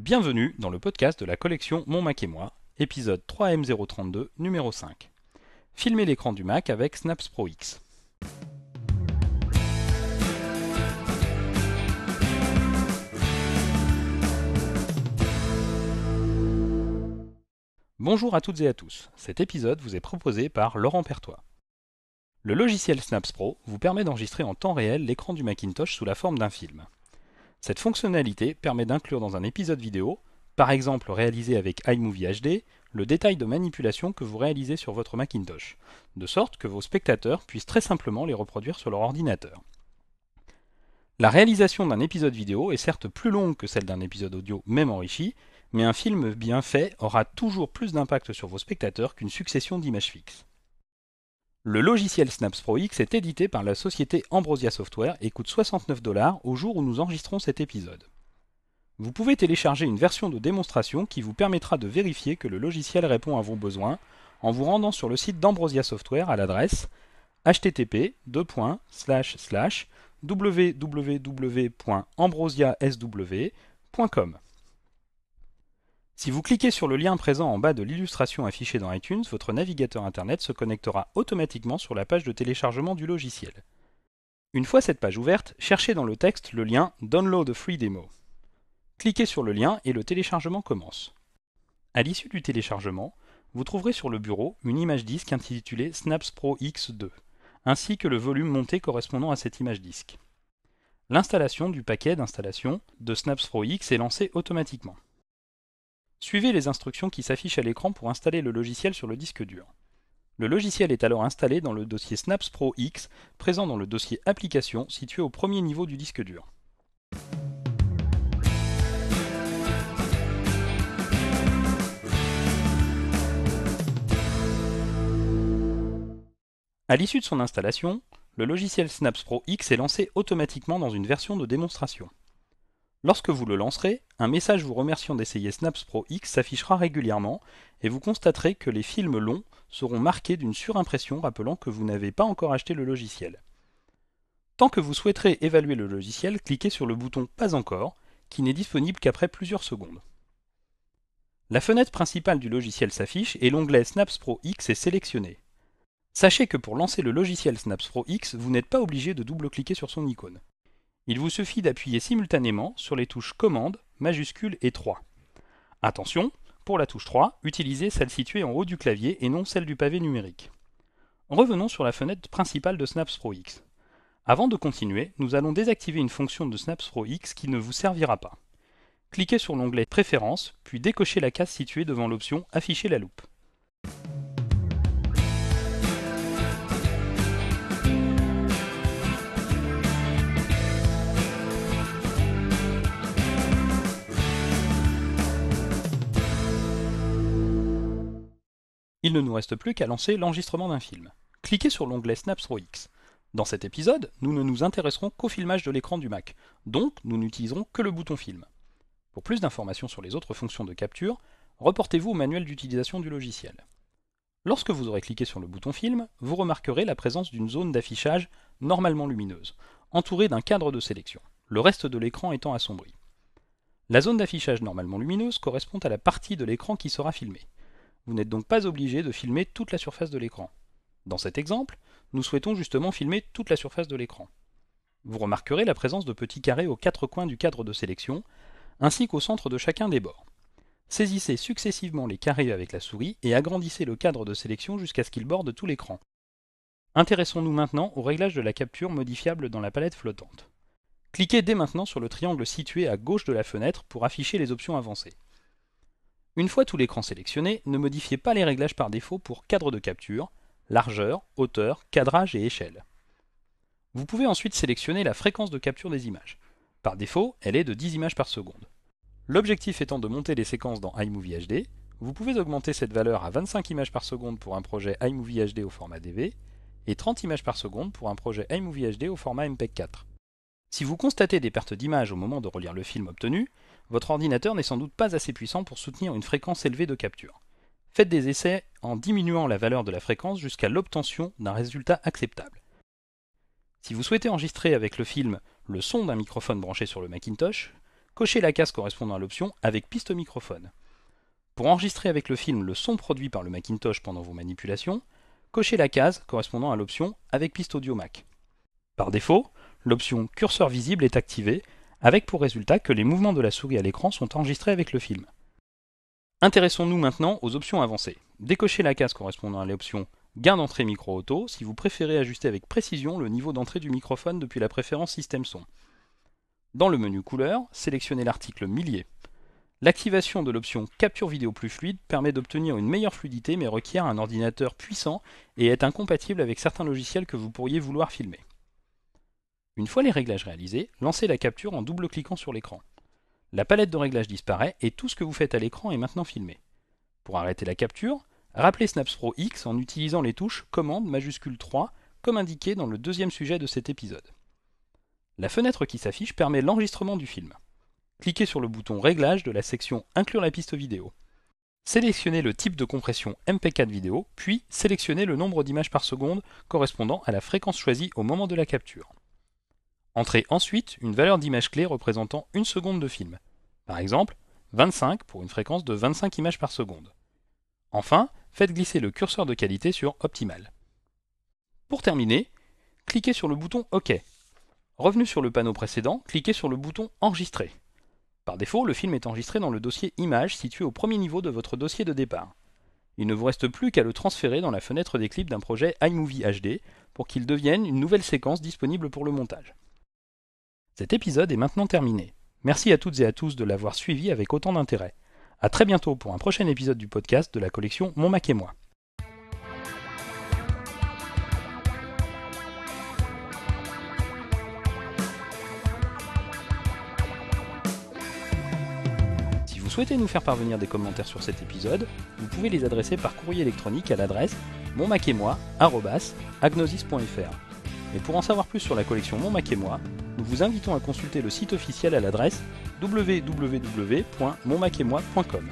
Bienvenue dans le podcast de la collection Mon Mac et moi, épisode 3M032, numéro 5. Filmer l'écran du Mac avec Snaps Pro X. Bonjour à toutes et à tous. Cet épisode vous est proposé par Laurent Pertois. Le logiciel Snaps Pro vous permet d'enregistrer en temps réel l'écran du Macintosh sous la forme d'un film. Cette fonctionnalité permet d'inclure dans un épisode vidéo, par exemple réalisé avec iMovie HD, le détail de manipulation que vous réalisez sur votre Macintosh, de sorte que vos spectateurs puissent très simplement les reproduire sur leur ordinateur. La réalisation d'un épisode vidéo est certes plus longue que celle d'un épisode audio même enrichi, mais un film bien fait aura toujours plus d'impact sur vos spectateurs qu'une succession d'images fixes. Le logiciel Snaps Pro X est édité par la société Ambrosia Software et coûte 69 dollars au jour où nous enregistrons cet épisode. Vous pouvez télécharger une version de démonstration qui vous permettra de vérifier que le logiciel répond à vos besoins en vous rendant sur le site d'Ambrosia Software à l'adresse http www.ambrosiasw.com. Si vous cliquez sur le lien présent en bas de l'illustration affichée dans iTunes, votre navigateur Internet se connectera automatiquement sur la page de téléchargement du logiciel. Une fois cette page ouverte, cherchez dans le texte le lien Download a free demo. Cliquez sur le lien et le téléchargement commence. À l'issue du téléchargement, vous trouverez sur le bureau une image disque intitulée Snaps Pro X2, ainsi que le volume monté correspondant à cette image disque. L'installation du paquet d'installation de Snaps Pro X est lancée automatiquement. Suivez les instructions qui s'affichent à l'écran pour installer le logiciel sur le disque dur. Le logiciel est alors installé dans le dossier Snaps Pro X présent dans le dossier Applications situé au premier niveau du disque dur. À l'issue de son installation, le logiciel Snaps Pro X est lancé automatiquement dans une version de démonstration. Lorsque vous le lancerez, un message vous remerciant d'essayer Snaps Pro X s'affichera régulièrement et vous constaterez que les films longs seront marqués d'une surimpression rappelant que vous n'avez pas encore acheté le logiciel. Tant que vous souhaiterez évaluer le logiciel, cliquez sur le bouton Pas encore, qui n'est disponible qu'après plusieurs secondes. La fenêtre principale du logiciel s'affiche et l'onglet Snaps Pro X est sélectionné. Sachez que pour lancer le logiciel Snaps Pro X, vous n'êtes pas obligé de double-cliquer sur son icône. Il vous suffit d'appuyer simultanément sur les touches Commande, majuscule et 3. Attention, pour la touche 3, utilisez celle située en haut du clavier et non celle du pavé numérique. Revenons sur la fenêtre principale de Snaps Pro X. Avant de continuer, nous allons désactiver une fonction de Snaps Pro X qui ne vous servira pas. Cliquez sur l'onglet Préférences, puis décochez la case située devant l'option Afficher la loupe. Il ne nous reste plus qu'à lancer l'enregistrement d'un film. Cliquez sur l'onglet Snaps Pro X. Dans cet épisode, nous ne nous intéresserons qu'au filmage de l'écran du Mac, donc nous n'utiliserons que le bouton Film. Pour plus d'informations sur les autres fonctions de capture, reportez-vous au manuel d'utilisation du logiciel. Lorsque vous aurez cliqué sur le bouton Film, vous remarquerez la présence d'une zone d'affichage normalement lumineuse, entourée d'un cadre de sélection, le reste de l'écran étant assombri. La zone d'affichage normalement lumineuse correspond à la partie de l'écran qui sera filmée. Vous n'êtes donc pas obligé de filmer toute la surface de l'écran. Dans cet exemple, nous souhaitons justement filmer toute la surface de l'écran. Vous remarquerez la présence de petits carrés aux quatre coins du cadre de sélection, ainsi qu'au centre de chacun des bords. Saisissez successivement les carrés avec la souris et agrandissez le cadre de sélection jusqu'à ce qu'il borde tout l'écran. Intéressons-nous maintenant au réglage de la capture modifiable dans la palette flottante. Cliquez dès maintenant sur le triangle situé à gauche de la fenêtre pour afficher les options avancées. Une fois tout l'écran sélectionné, ne modifiez pas les réglages par défaut pour cadre de capture, largeur, hauteur, cadrage et échelle. Vous pouvez ensuite sélectionner la fréquence de capture des images. Par défaut, elle est de 10 images par seconde. L'objectif étant de monter les séquences dans iMovie HD, vous pouvez augmenter cette valeur à 25 images par seconde pour un projet iMovie HD au format DV et 30 images par seconde pour un projet iMovie HD au format MPEG 4. Si vous constatez des pertes d'images au moment de relire le film obtenu, votre ordinateur n'est sans doute pas assez puissant pour soutenir une fréquence élevée de capture. Faites des essais en diminuant la valeur de la fréquence jusqu'à l'obtention d'un résultat acceptable. Si vous souhaitez enregistrer avec le film le son d'un microphone branché sur le Macintosh, cochez la case correspondant à l'option avec piste microphone. Pour enregistrer avec le film le son produit par le Macintosh pendant vos manipulations, cochez la case correspondant à l'option avec piste audio Mac. Par défaut, l'option curseur visible est activée, avec pour résultat que les mouvements de la souris à l'écran sont enregistrés avec le film. Intéressons-nous maintenant aux options avancées. Décochez la case correspondant à l'option gain d'entrée micro auto si vous préférez ajuster avec précision le niveau d'entrée du microphone depuis la préférence système son. Dans le menu couleur, sélectionnez l'article millier. L'activation de l'option capture vidéo plus fluide permet d'obtenir une meilleure fluidité mais requiert un ordinateur puissant et est incompatible avec certains logiciels que vous pourriez vouloir filmer. Une fois les réglages réalisés, lancez la capture en double-cliquant sur l'écran. La palette de réglages disparaît et tout ce que vous faites à l'écran est maintenant filmé. Pour arrêter la capture, rappelez Snaps Pro X en utilisant les touches Commande majuscule 3 comme indiqué dans le deuxième sujet de cet épisode. La fenêtre qui s'affiche permet l'enregistrement du film. Cliquez sur le bouton Réglages de la section Inclure la piste vidéo. Sélectionnez le type de compression MP4 vidéo, puis sélectionnez le nombre d'images par seconde correspondant à la fréquence choisie au moment de la capture. Entrez ensuite une valeur d'image clé représentant une seconde de film. Par exemple, 25 pour une fréquence de 25 images par seconde. Enfin, faites glisser le curseur de qualité sur Optimal. Pour terminer, cliquez sur le bouton OK. Revenu sur le panneau précédent, cliquez sur le bouton Enregistrer. Par défaut, le film est enregistré dans le dossier Images situé au premier niveau de votre dossier de départ. Il ne vous reste plus qu'à le transférer dans la fenêtre des clips d'un projet iMovie HD pour qu'il devienne une nouvelle séquence disponible pour le montage. Cet épisode est maintenant terminé. Merci à toutes et à tous de l'avoir suivi avec autant d'intérêt. A très bientôt pour un prochain épisode du podcast de la collection Mon Mac et moi. Si vous souhaitez nous faire parvenir des commentaires sur cet épisode, vous pouvez les adresser par courrier électronique à l'adresse monmacetmoi.agnosis.fr. Et pour en savoir plus sur la collection Mon Mac et moi, nous vous invitons à consulter le site officiel à l'adresse www.monmacetmoi.com.